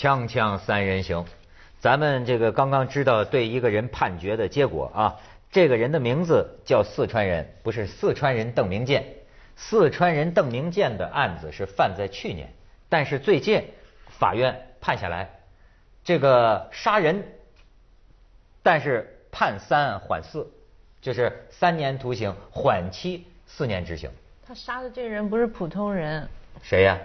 锵锵三人行，咱们这个刚刚知道对一个人判决的结果啊，这个人的名字叫四川人，不是四川人邓明建。四川人邓明建的案子是犯在去年，但是最近法院判下来，这个杀人，但是判三缓四，就是三年徒刑，缓期四年执行。他杀的这个人不是普通人，谁呀？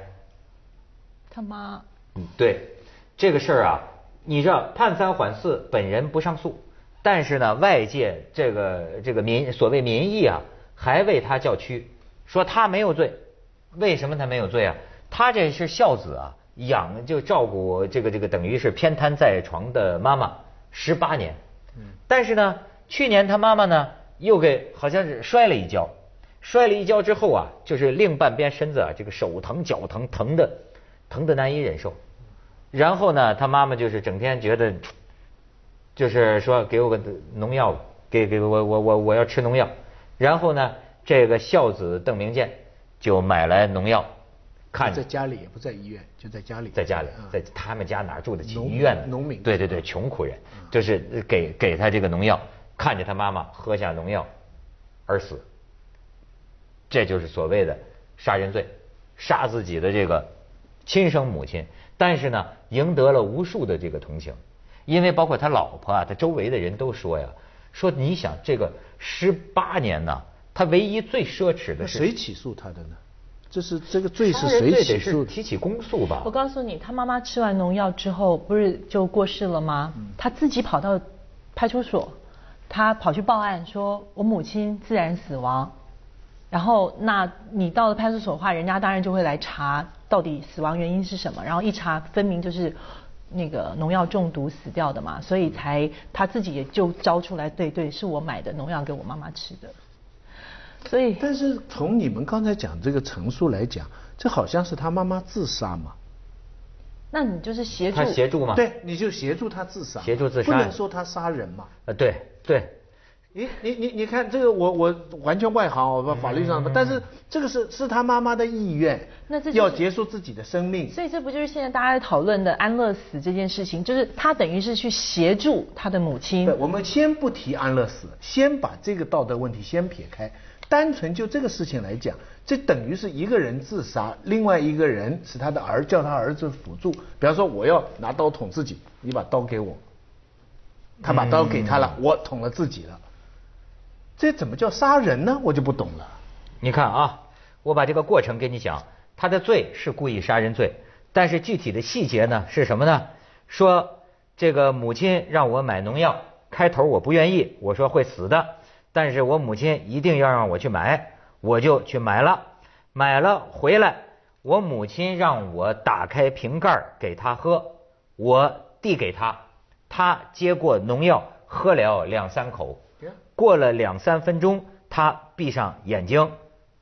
他妈。嗯，对。这个事儿啊，你知道判三缓四，本人不上诉，但是呢，外界这个这个民所谓民意啊，还为他叫屈，说他没有罪。为什么他没有罪啊？他这是孝子啊，养就照顾这个这个等于是偏瘫在床的妈妈十八年。嗯。但是呢，去年他妈妈呢又给好像是摔了一跤，摔了一跤之后啊，就是另半边身子啊，这个手疼脚疼，疼的疼的难以忍受。然后呢，他妈妈就是整天觉得，就是说给我个农药，给给我我我我要吃农药。然后呢，这个孝子邓明建就买来农药，看在家里也不在医院，就在家里，在家里，在他们家哪住得起医院呢？农民，对对对，穷苦人，就是给给他这个农药，看着他妈妈喝下农药而死，这就是所谓的杀人罪，杀自己的这个亲生母亲。但是呢，赢得了无数的这个同情，因为包括他老婆啊，他周围的人都说呀，说你想这个十八年呢，他唯一最奢侈的是谁起诉他的呢？这是这个罪是谁起诉？提起公诉吧。我告诉你，他妈妈吃完农药之后不是就过世了吗？他自己跑到派出所，他跑去报案说，我母亲自然死亡。然后，那你到了派出所的话，人家当然就会来查到底死亡原因是什么。然后一查，分明就是那个农药中毒死掉的嘛，所以才他自己也就招出来，对对，是我买的农药给我妈妈吃的。所以，但是从你们刚才讲这个陈述来讲，这好像是他妈妈自杀嘛？那你就是协助他协助嘛？对，你就协助他自杀，协助自杀，不能说他杀人嘛？呃，对对。你你你你看这个我我完全外行，我法律上的，但是这个是是他妈妈的意愿，那这要结束自己的生命，所以这不就是现在大家在讨论的安乐死这件事情？就是他等于是去协助他的母亲。我们先不提安乐死，先把这个道德问题先撇开，单纯就这个事情来讲，这等于是一个人自杀，另外一个人是他的儿叫他儿子辅助，比方说我要拿刀捅自己，你把刀给我，他把刀给他了，我捅了自己了。这怎么叫杀人呢？我就不懂了。你看啊，我把这个过程给你讲，他的罪是故意杀人罪，但是具体的细节呢是什么呢？说这个母亲让我买农药，开头我不愿意，我说会死的，但是我母亲一定要让我去买，我就去买了，买了回来，我母亲让我打开瓶盖给他喝，我递给他，他接过农药喝了两三口。过了两三分钟，他闭上眼睛，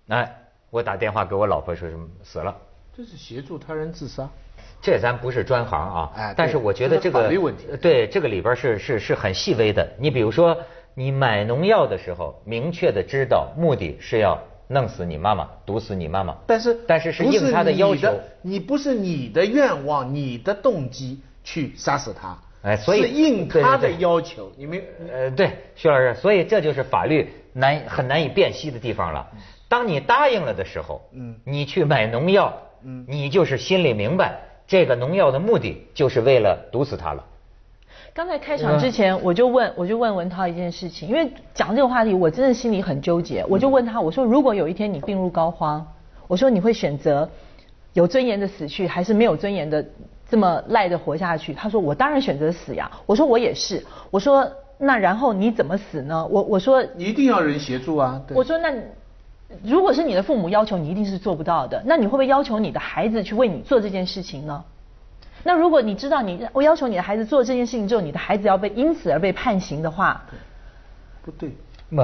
哎，我打电话给我老婆说什么死了。这是协助他人自杀，这咱不是专行啊。哎，但是我觉得这个对这个里边是是是很细微的。你比如说，你买农药的时候，明确的知道目的是要弄死你妈妈，毒死你妈妈。但是但是是应他的要求，你不是你的愿望，你的动机去杀死他。哎，所以是应他的要求，你们呃，对，徐老师，所以这就是法律难很难以辨析的地方了。当你答应了的时候，嗯，你去买农药，嗯，你就是心里明白，这个农药的目的就是为了毒死他了。刚才开场之前，我就问，我就问文涛一件事情，因为讲这个话题，我真的心里很纠结。我就问他，我说，如果有一天你病入膏肓，我说你会选择有尊严的死去，还是没有尊严的？这么赖着活下去，他说我当然选择死呀。我说我也是。我说那然后你怎么死呢？我我说一定要人协助啊。对我说那如果是你的父母要求，你一定是做不到的。那你会不会要求你的孩子去为你做这件事情呢？那如果你知道你我要求你的孩子做这件事情之后，你的孩子要被因此而被判刑的话，不对。不，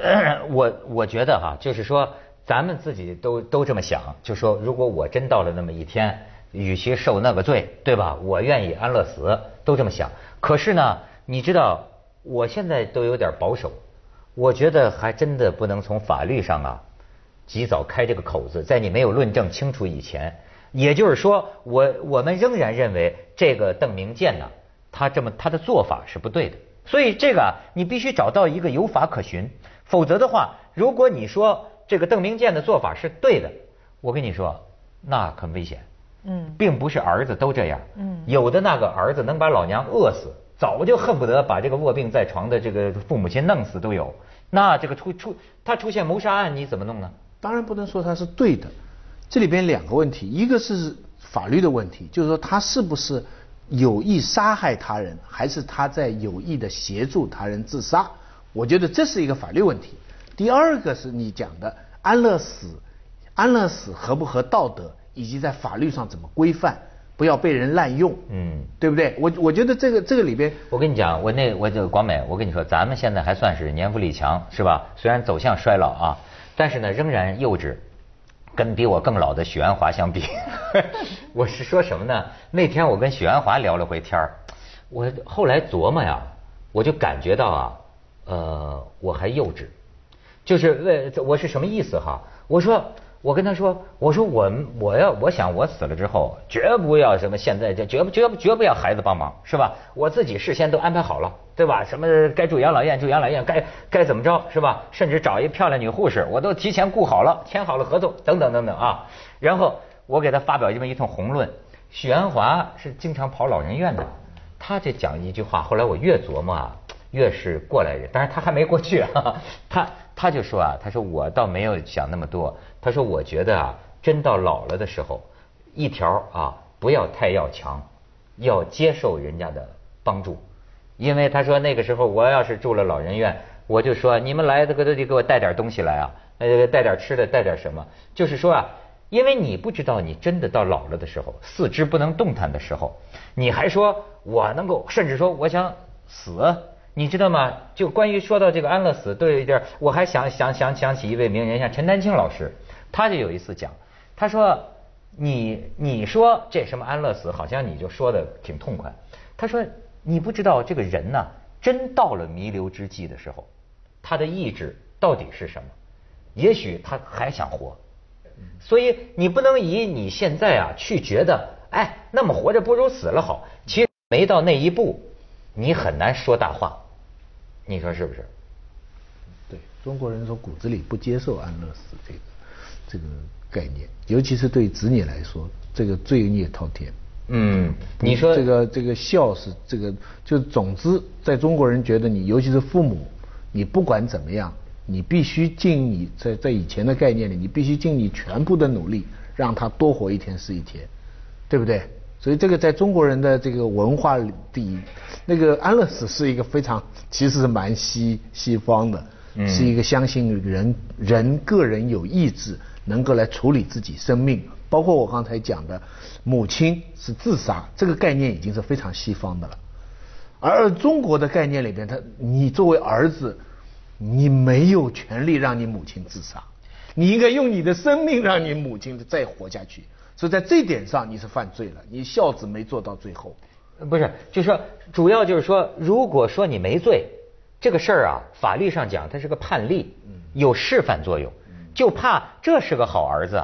我我觉得哈，就是说咱们自己都都这么想，就说如果我真到了那么一天。与其受那个罪，对吧？我愿意安乐死，都这么想。可是呢，你知道，我现在都有点保守。我觉得还真的不能从法律上啊，及早开这个口子，在你没有论证清楚以前，也就是说，我我们仍然认为这个邓明建呢，他这么他的做法是不对的。所以这个，你必须找到一个有法可循，否则的话，如果你说这个邓明建的做法是对的，我跟你说，那很危险。嗯，并不是儿子都这样。嗯，有的那个儿子能把老娘饿死，早就恨不得把这个卧病在床的这个父母亲弄死都有。那这个出出他出现谋杀案，你怎么弄呢？当然不能说他是对的，这里边两个问题，一个是法律的问题，就是说他是不是有意杀害他人，还是他在有意的协助他人自杀？我觉得这是一个法律问题。第二个是你讲的安乐死，安乐死合不合道德？以及在法律上怎么规范，不要被人滥用，嗯，对不对？我我觉得这个这个里边，我跟你讲，我那我就广美，我跟你说，咱们现在还算是年富力强，是吧？虽然走向衰老啊，但是呢，仍然幼稚，跟比我更老的许鞍华相比，我是说什么呢？那天我跟许鞍华聊了回天儿，我后来琢磨呀，我就感觉到啊，呃，我还幼稚，就是为我是什么意思哈？我说。我跟他说，我说我我要我想我死了之后，绝不要什么现在这绝不绝不绝不要孩子帮忙，是吧？我自己事先都安排好了，对吧？什么该住养老院住养老院，该该怎么着，是吧？甚至找一漂亮女护士，我都提前雇好了，签好了合同，等等等等啊。然后我给他发表这么一通宏论。许鞍华是经常跑老人院的，他这讲一句话，后来我越琢磨啊，越是过来人。当然他还没过去，他他就说啊，他说我倒没有想那么多。他说：“我觉得啊，真到老了的时候，一条啊，不要太要强，要接受人家的帮助。因为他说那个时候，我要是住了老人院，我就说你们来这个都得给我带点东西来啊，呃，带点吃的，带点什么。就是说啊，因为你不知道你真的到老了的时候，四肢不能动弹的时候，你还说我能够，甚至说我想死，你知道吗？就关于说到这个安乐死，都有一点，我还想想想想起一位名人，像陈丹青老师。”他就有一次讲，他说：“你你说这什么安乐死，好像你就说的挺痛快。”他说：“你不知道这个人呢，真到了弥留之际的时候，他的意志到底是什么？也许他还想活。所以你不能以你现在啊去觉得，哎，那么活着不如死了好。其实没到那一步，你很难说大话。你说是不是？对中国人说骨子里不接受安乐死这个。”这个概念，尤其是对子女来说，这个罪孽滔天。嗯，你说这个这个孝是这个，就总之，在中国人觉得你，尤其是父母，你不管怎么样，你必须尽你在在以前的概念里，你必须尽你全部的努力，让他多活一天是一天，对不对？所以这个在中国人的这个文化里，那个安乐死是一个非常，其实是蛮西西方的，是一个相信人人个人有意志。能够来处理自己生命，包括我刚才讲的，母亲是自杀，这个概念已经是非常西方的了。而中国的概念里边，他你作为儿子，你没有权利让你母亲自杀，你应该用你的生命让你母亲再活下去。所以在这点上你是犯罪了，你孝子没做到最后。不是，就是说，主要就是说，如果说你没罪，这个事儿啊，法律上讲它是个判例，有示范作用。就怕这是个好儿子，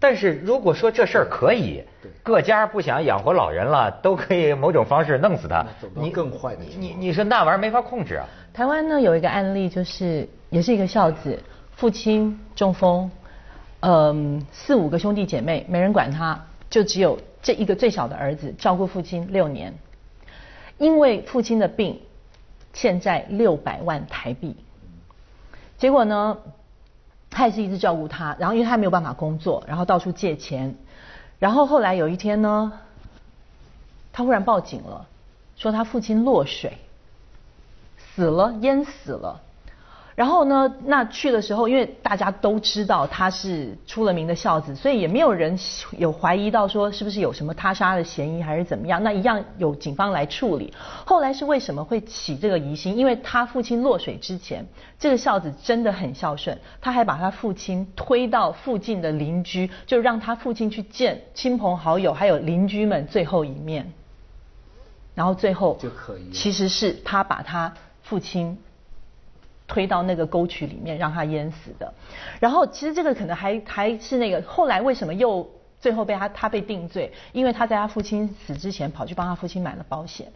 但是如果说这事儿可以，各家不想养活老人了，都可以某种方式弄死他。你更坏的，你你说那玩意儿没法控制啊。台湾呢有一个案例，就是也是一个孝子，父亲中风，嗯，四五个兄弟姐妹没人管他，就只有这一个最小的儿子照顾父亲六年，因为父亲的病欠债六百万台币，结果呢？他也是一直照顾他，然后因为他没有办法工作，然后到处借钱，然后后来有一天呢，他忽然报警了，说他父亲落水，死了，淹死了。然后呢？那去的时候，因为大家都知道他是出了名的孝子，所以也没有人有怀疑到说是不是有什么他杀的嫌疑还是怎么样。那一样有警方来处理。后来是为什么会起这个疑心？因为他父亲落水之前，这个孝子真的很孝顺，他还把他父亲推到附近的邻居，就让他父亲去见亲朋好友还有邻居们最后一面。然后最后就可以，其实是他把他父亲。推到那个沟渠里面让他淹死的，然后其实这个可能还还是那个后来为什么又最后被他他被定罪，因为他在他父亲死之前跑去帮他父亲买了保险，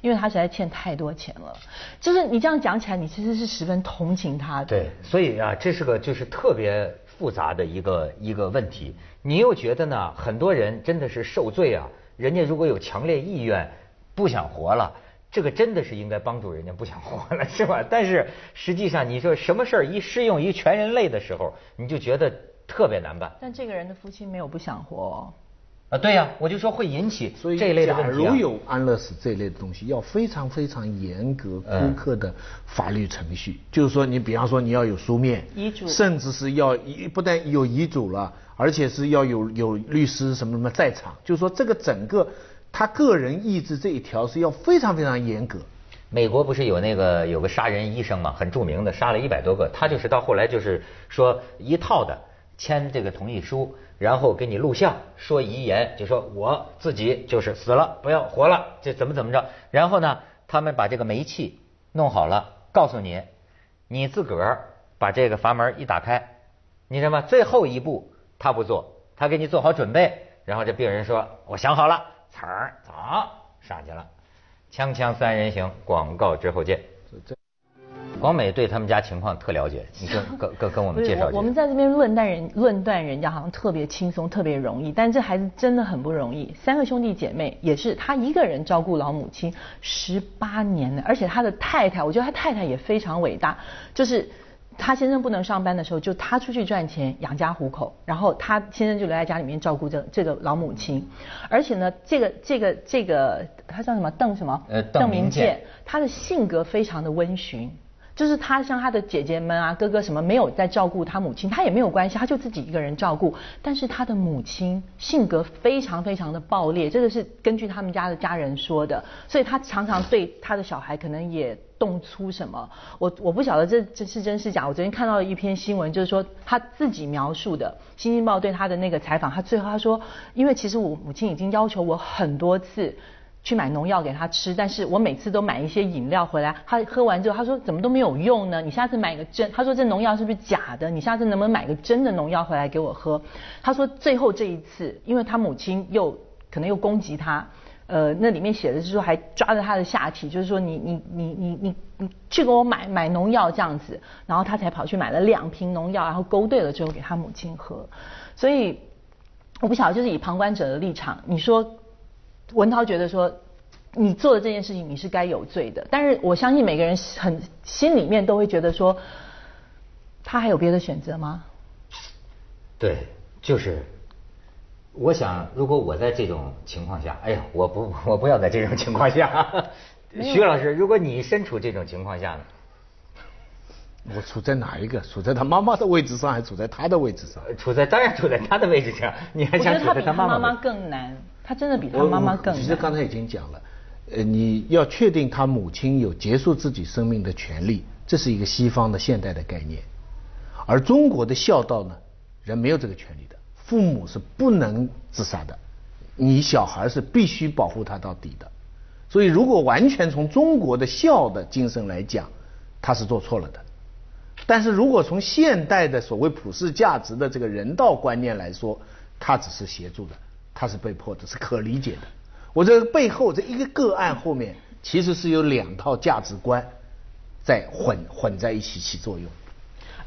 因为他实在欠太多钱了。就是你这样讲起来，你其实是十分同情他的。对，所以啊，这是个就是特别复杂的一个一个问题。你又觉得呢？很多人真的是受罪啊，人家如果有强烈意愿，不想活了。这个真的是应该帮助人家不想活了，是吧？但是实际上，你说什么事儿一适用于全人类的时候，你就觉得特别难办。但这个人的夫妻没有不想活。啊，对呀，我就说会引起所以这一类的问题。假如有安乐死这一类的东西，要非常非常严格苛刻的法律程序。就是说，你比方说你要有书面遗嘱，甚至是要不但有遗嘱了，而且是要有有律师什么什么在场。就是说，这个整个。他个人意志这一条是要非常非常严格。美国不是有那个有个杀人医生嘛，很著名的，杀了一百多个。他就是到后来就是说一套的签这个同意书，然后给你录像说遗言，就说我自己就是死了，不要活了，这怎么怎么着。然后呢，他们把这个煤气弄好了，告诉你，你自个儿把这个阀门一打开，你什么最后一步他不做，他给你做好准备，然后这病人说我想好了。词儿走上去了，锵锵三人行，广告之后见。广美对他们家情况特了解，你跟跟跟跟我们介绍一下。我们在这边论断人论断人家好像特别轻松，特别容易，但这孩子真的很不容易。三个兄弟姐妹，也是他一个人照顾老母亲十八年呢，而且他的太太，我觉得他太太也非常伟大，就是。他先生不能上班的时候，就他出去赚钱养家糊口，然后他先生就留在家里面照顾这这个老母亲。而且呢，这个这个这个他叫什么邓什么？呃，邓明建。他的性格非常的温驯，就是他像他的姐姐们啊、哥哥什么没有在照顾他母亲，他也没有关系，他就自己一个人照顾。但是他的母亲性格非常非常的暴烈，这个是根据他们家的家人说的，所以他常常对他的小孩可能也。动粗什么？我我不晓得这这是真是假。我昨天看到了一篇新闻，就是说他自己描述的《新京报》对他的那个采访，他最后他说，因为其实我母亲已经要求我很多次去买农药给他吃，但是我每次都买一些饮料回来，他喝完之后他说怎么都没有用呢？你下次买个真，他说这农药是不是假的？你下次能不能买个真的农药回来给我喝？他说最后这一次，因为他母亲又可能又攻击他。呃，那里面写的是说还抓着他的下体，就是说你你你你你你去给我买买农药这样子，然后他才跑去买了两瓶农药，然后勾兑了之后给他母亲喝。所以我不晓得，就是以旁观者的立场，你说文涛觉得说你做的这件事情你是该有罪的，但是我相信每个人很心里面都会觉得说他还有别的选择吗？对，就是。我想，如果我在这种情况下，哎呀，我不，我不要在这种情况下。徐老师，如果你身处这种情况下呢？我处在哪一个？处在他妈妈的位置上，还是处在他的位置上？处在当然处在他的位置上。你还想处在他妈妈？妈妈更难，他真的比他妈妈更难。其实刚才已经讲了，呃，你要确定他母亲有结束自己生命的权利，这是一个西方的现代的概念，而中国的孝道呢，人没有这个权利的。父母是不能自杀的，你小孩是必须保护他到底的。所以，如果完全从中国的孝的精神来讲，他是做错了的。但是如果从现代的所谓普世价值的这个人道观念来说，他只是协助的，他是被迫的，是可理解的。我这背后这一个个案后面，其实是有两套价值观在混混在一起起作用。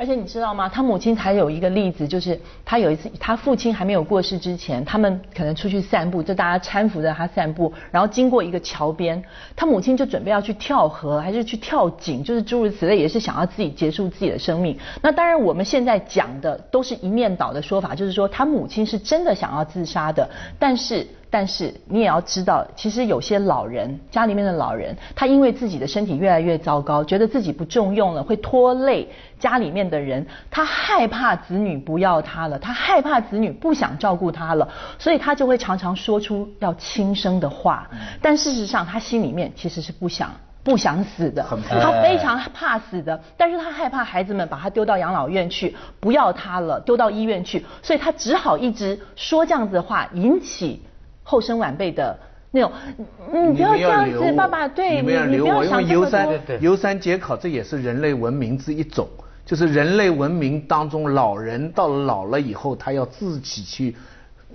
而且你知道吗？他母亲还有一个例子，就是他有一次，他父亲还没有过世之前，他们可能出去散步，就大家搀扶着他散步，然后经过一个桥边，他母亲就准备要去跳河，还是去跳井，就是诸如此类，也是想要自己结束自己的生命。那当然，我们现在讲的都是一面倒的说法，就是说他母亲是真的想要自杀的，但是。但是你也要知道，其实有些老人家里面的老人，他因为自己的身体越来越糟糕，觉得自己不重用了，会拖累家里面的人，他害怕子女不要他了，他害怕子女不想照顾他了，所以他就会常常说出要轻生的话。但事实上，他心里面其实是不想不想死的，他非常怕死的，但是他害怕孩子们把他丢到养老院去，不要他了，丢到医院去，所以他只好一直说这样子的话，引起。后生晚辈的那种，你不要这样子，爸爸，对你，你不要想这么多。游山解考，这也是人类文明之一种，就是人类文明当中，老人到老了以后，他要自己去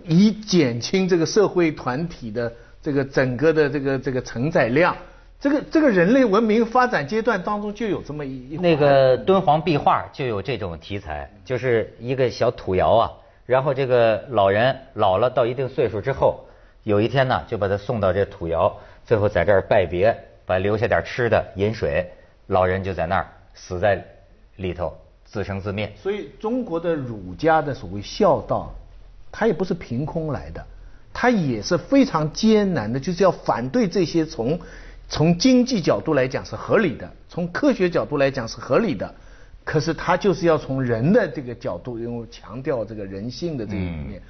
以减轻这个社会团体的这个整个的这个这个承载量。这个这个人类文明发展阶段当中就有这么一那个敦煌壁画就有这种题材，就是一个小土窑啊，然后这个老人老了到一定岁数之后，有一天呢就把他送到这土窑，最后在这儿拜别，把留下点吃的饮水，老人就在那儿死在里头，自生自灭。所以中国的儒家的所谓孝道，它也不是凭空来的，它也是非常艰难的，就是要反对这些从从经济角度来讲是合理的，从科学角度来讲是合理的，可是它就是要从人的这个角度，因为强调这个人性的这一面，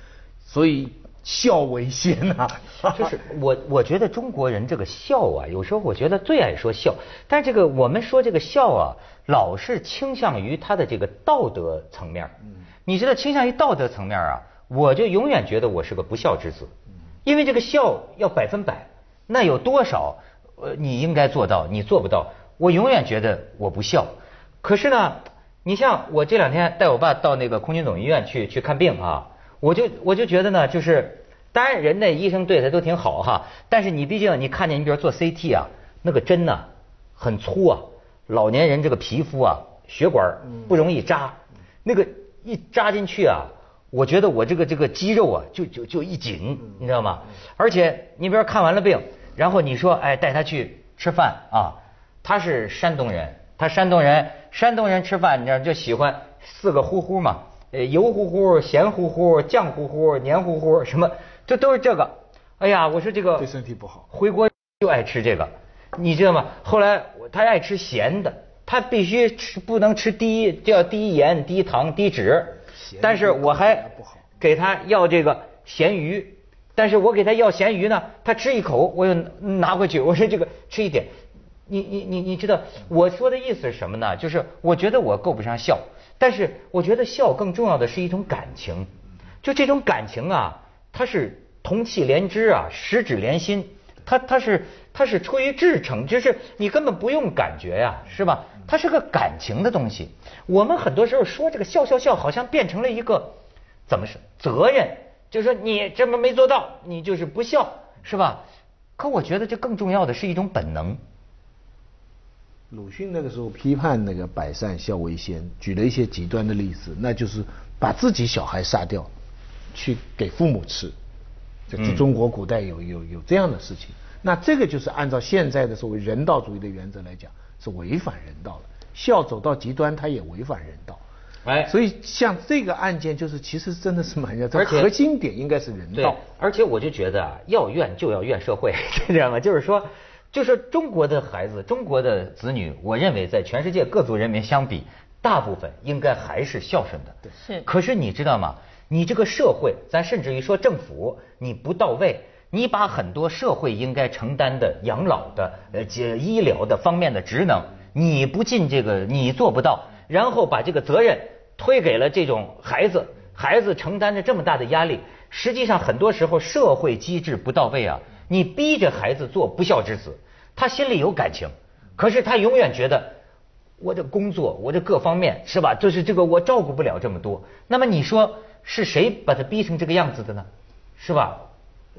所以孝为先呐、就是我我觉得中国人这个孝啊，有时候我觉得最爱说孝，但是这个我们说这个孝啊，老是倾向于他的这个道德层面。嗯你知道倾向于道德层面啊，我就永远觉得我是个不孝之子，因为这个孝要百分百，那有多少呃你应该做到，你做不到，我永远觉得我不孝。可是呢，你像我这两天带我爸到那个空军总医院去去看病啊，我就我就觉得呢，就是当然人那医生对他都挺好哈，但是你毕竟你看见你比如做 CT 啊，那个针呢很粗啊，老年人这个皮肤啊血管不容易扎，那个一扎进去啊。我觉得我这个这个肌肉啊，就就就一紧，你知道吗？而且你比如说看完了病，然后你说哎带他去吃饭啊，他是山东人，他山东人，山东人吃饭你知道就喜欢四个呼呼嘛，呃油乎乎、咸乎乎、酱乎乎、黏糊糊，什么这都是这个。哎呀，我说这个对身体不好回国就爱吃这个，你知道吗？后来他爱吃咸的，他必须吃不能吃低，叫低盐、低糖、低脂。咸但是我还不好给他要这个咸鱼，但是我给他要咸鱼呢，他吃一口我又拿回去，我说这个吃一点。你你你你知道我说的意思是什么呢？就是我觉得我够不上孝，但是我觉得孝更重要的是一种感情，就这种感情啊，它是同气连枝啊，十指连心，它它是它是出于至诚，就是你根本不用感觉呀、是吧？它是个感情的东西。我们很多时候说这个孝孝孝，好像变成了一个怎么说责任，就是说你这么没做到，你就是不孝，是吧？可我觉得这更重要的是一种本能。鲁迅那个时候批判那个百善孝为先，举了一些极端的例子，那就是把自己小孩杀掉，去给父母吃。这是中国古代有有有这样的事情，那这个就是按照现在的所谓人道主义的原则来讲，是违反人道的。孝走到极端，它也违反人道。哎所以像这个案件，就是其实真的是蛮这而且核心点应该是人对道。，而且我就觉得啊，要怨就要怨社会，知道吗？就是说，就是中国的孩子，中国的子女，我认为在全世界各族人民相比，大部分应该还是孝顺的。是可是你知道吗？你这个社会，咱甚至于说政府，你不到位，你把很多社会应该承担的养老的、呃，这医疗的方面的职能，你不尽这个，你做不到，然后把这个责任推给了这种孩子，孩子承担着这么大的压力，实际上很多时候社会机制不到位啊，你逼着孩子做不孝之子，他心里有感情，可是他永远觉得。我的工作，我的各方面是吧？就是这个我照顾不了这么多。那么你说是谁把他逼成这个样子的呢？是吧？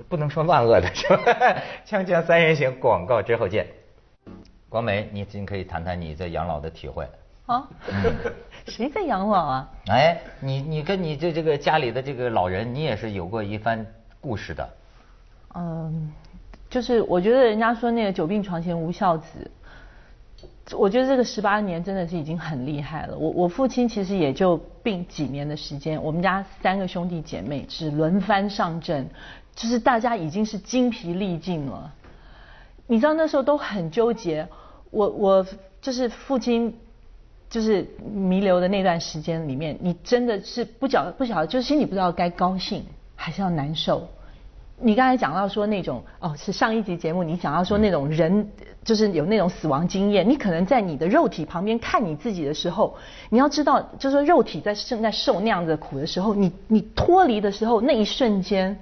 不能说万恶的是吧？锵锵三人行，广告之后见。广美，你今可以谈谈你在养老的体会。啊，谁在养老啊？哎，你你跟你这这个家里的这个老人，你也是有过一番故事的。嗯，就是我觉得人家说那个久病床前无孝子，我觉得这个十八年真的是已经很厉害了。我我父亲其实也就病几年的时间，我们家三个兄弟姐妹只轮番上阵，就是大家已经是精疲力尽了。你知道那时候都很纠结，我我就是父亲就是弥留的那段时间里面，你真的是不晓不晓得，就是心里不知道该高兴还是要难受。你刚才讲到说那种哦，是上一集节目你讲到说那种人就是有那种死亡经验，你可能在你的肉体旁边看你自己的时候，你要知道，就是说肉体在正在受那样子的苦的时候，你你脱离的时候那一瞬间，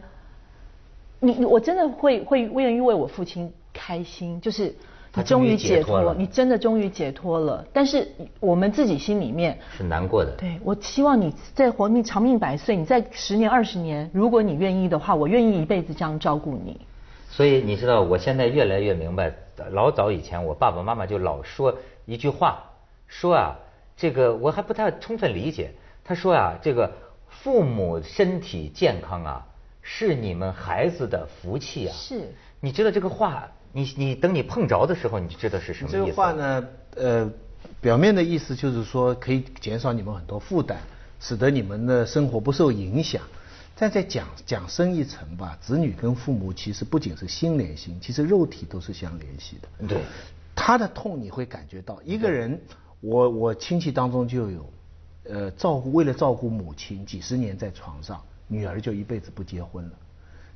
你我真的会会愿意为我父亲开心，就是终于解脱，解脱了你真的终于解脱了。但是我们自己心里面，是难过的。对我希望你再活命长命百岁，你在十年二十年，如果你愿意的话，我愿意一辈子这样照顾你。所以你知道，我现在越来越明白，老早以前我爸爸妈妈就老说一句话，说啊，这个我还不太充分理解。他说啊，这个父母身体健康啊，是你们孩子的福气啊。是你知道这个话，你你等你碰着的时候，你就知道是什么意思。这个话呢，呃，表面的意思就是说可以减少你们很多负担，使得你们的生活不受影响。但再讲讲深一层吧，子女跟父母其实不仅是心连心，其实肉体都是相联系的。对，他的痛你会感觉到。一个人，我我亲戚当中就有，呃，照顾为了照顾母亲，几十年在床上，女儿就一辈子不结婚了。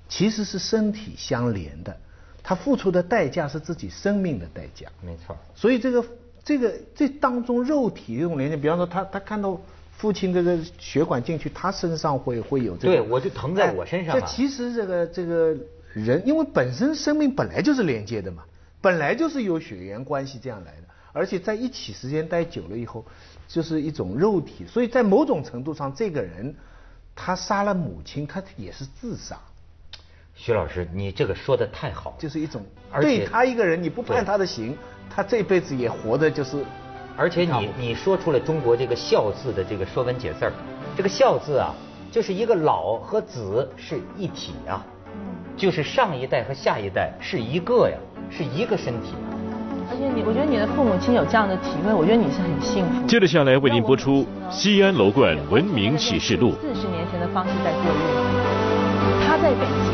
其实是身体相连的，他付出的代价是自己生命的代价。没错。所以这个这个这当中肉体这种连接，比方说他他看到父亲这个血管进去，他身上会会有这个，对我就疼在我身上啊这其实这个这个人，因为本身生命本来就是连接的嘛，本来就是有血缘关系这样来的，而且在一起时间待久了以后，就是一种肉体，所以在某种程度上，这个人他杀了母亲，他也是自杀。徐老师，你这个说的太好了，就是一种而且对他一个人，你不判他的刑，他这辈子也活的就是。而且你你说出了中国这个孝字的这个说文解字儿，这个孝字啊，就是一个老和子是一体啊，就是上一代和下一代是一个呀，是一个身体啊。而且你，我觉得你的父母亲有这样的体会，我觉得你是很幸福。接着下来为您播出《西安楼冠文明启示录》。四十年前的方式在过日子，他在北京。